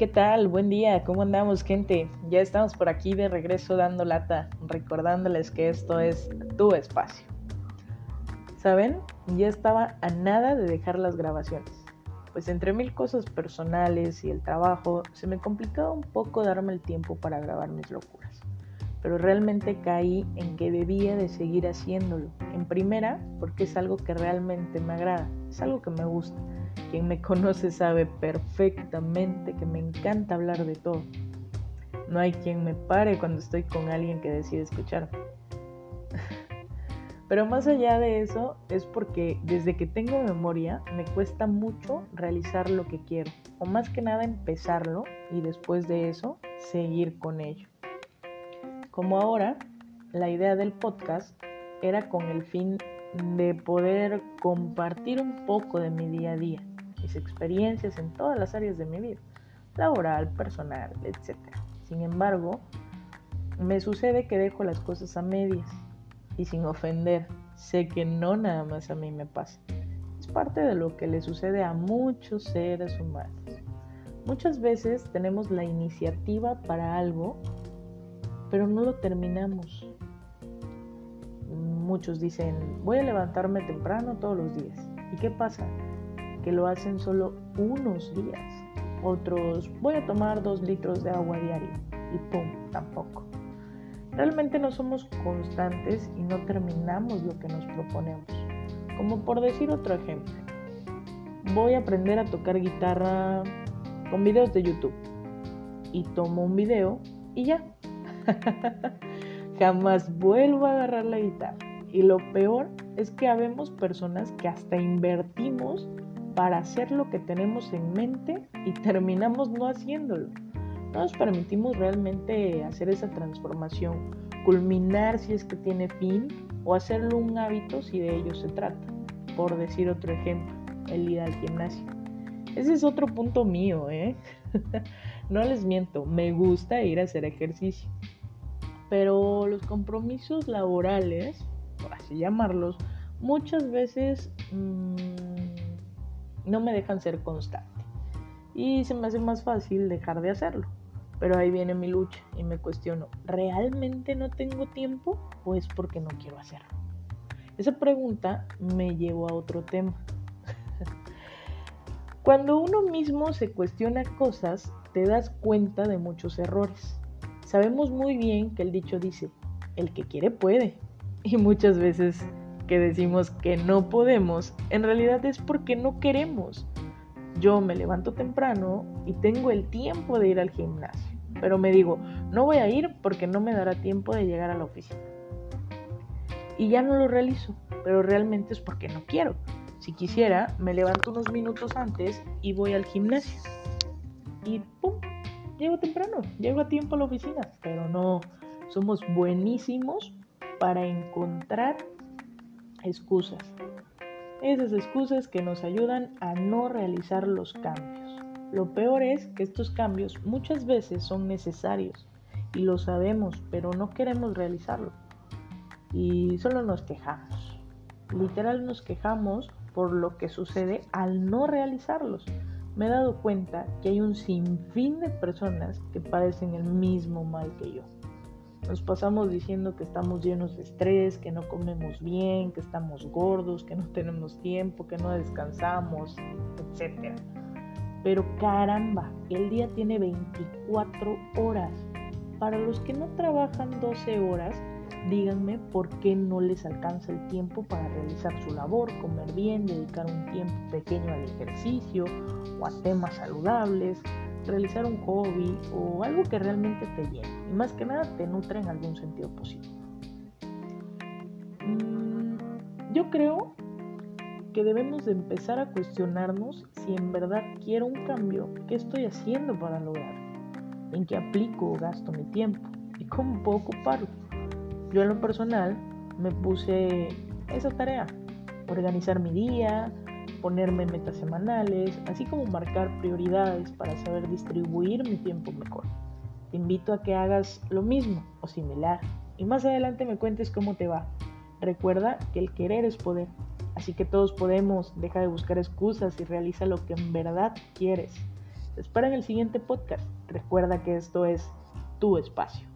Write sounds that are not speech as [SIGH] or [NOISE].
¿Qué tal? Buen día, ¿cómo andamos gente? Ya estamos por aquí de regreso dando lata, recordándoles que esto es tu espacio. ¿Saben? Ya estaba a nada de dejar las grabaciones. Pues entre mil cosas personales y el trabajo, se me complicaba un poco darme el tiempo para grabar mis locuras. Pero realmente caí en que debía de seguir haciéndolo. En primera, porque es algo que realmente me agrada, es algo que me gusta quien me conoce sabe perfectamente que me encanta hablar de todo. No hay quien me pare cuando estoy con alguien que decide escucharme. [LAUGHS] Pero más allá de eso es porque desde que tengo memoria me cuesta mucho realizar lo que quiero, o más que nada empezarlo y después de eso seguir con ello. Como ahora, la idea del podcast era con el fin de poder compartir un poco de mi día a día, mis experiencias en todas las áreas de mi vida, laboral, personal, etc. Sin embargo, me sucede que dejo las cosas a medias y sin ofender, sé que no nada más a mí me pasa. Es parte de lo que le sucede a muchos seres humanos. Muchas veces tenemos la iniciativa para algo, pero no lo terminamos. Muchos dicen, voy a levantarme temprano todos los días. ¿Y qué pasa? que lo hacen solo unos días. Otros, voy a tomar dos litros de agua diario y pum, tampoco. Realmente no somos constantes y no terminamos lo que nos proponemos. Como por decir otro ejemplo, voy a aprender a tocar guitarra con videos de YouTube y tomo un video y ya. [LAUGHS] Jamás vuelvo a agarrar la guitarra. Y lo peor es que habemos personas que hasta invertimos para hacer lo que tenemos en mente y terminamos no haciéndolo. No nos permitimos realmente hacer esa transformación, culminar si es que tiene fin o hacerlo un hábito si de ello se trata. Por decir otro ejemplo, el ir al gimnasio. Ese es otro punto mío, ¿eh? [LAUGHS] no les miento, me gusta ir a hacer ejercicio. Pero los compromisos laborales, por así llamarlos, muchas veces... Mmm, no me dejan ser constante. Y se me hace más fácil dejar de hacerlo. Pero ahí viene mi lucha y me cuestiono, ¿realmente no tengo tiempo o es porque no quiero hacerlo? Esa pregunta me llevó a otro tema. [LAUGHS] Cuando uno mismo se cuestiona cosas, te das cuenta de muchos errores. Sabemos muy bien que el dicho dice, el que quiere puede. Y muchas veces que decimos que no podemos, en realidad es porque no queremos. Yo me levanto temprano y tengo el tiempo de ir al gimnasio, pero me digo, no voy a ir porque no me dará tiempo de llegar a la oficina. Y ya no lo realizo, pero realmente es porque no quiero. Si quisiera, me levanto unos minutos antes y voy al gimnasio. Y ¡pum! Llego temprano, llego a tiempo a la oficina, pero no, somos buenísimos para encontrar excusas. Esas excusas que nos ayudan a no realizar los cambios. Lo peor es que estos cambios muchas veces son necesarios y lo sabemos, pero no queremos realizarlo. Y solo nos quejamos. Literal nos quejamos por lo que sucede al no realizarlos. Me he dado cuenta que hay un sinfín de personas que padecen el mismo mal que yo. Nos pasamos diciendo que estamos llenos de estrés, que no comemos bien, que estamos gordos, que no [LAUGHS] tenemos tiempo, que no descansamos, etc. Pero caramba, el día tiene 24 horas. Para los que no trabajan 12 horas, díganme por qué no les alcanza el tiempo para realizar su labor, comer bien, dedicar un tiempo pequeño al ejercicio o a temas saludables, realizar un hobby o algo que realmente te llene y más que nada te nutre en algún sentido positivo. Mm, yo creo que debemos de empezar a cuestionarnos si en verdad quiero un cambio, qué estoy haciendo para lograrlo, en qué aplico o gasto mi tiempo y cómo puedo ocuparlo. Yo en lo personal me puse esa tarea, organizar mi día, ponerme metas semanales, así como marcar prioridades para saber distribuir mi tiempo mejor. Te invito a que hagas lo mismo o similar y más adelante me cuentes cómo te va. Recuerda que el querer es poder, así que todos podemos, deja de buscar excusas y realiza lo que en verdad quieres. Te espero en el siguiente podcast. Recuerda que esto es tu espacio.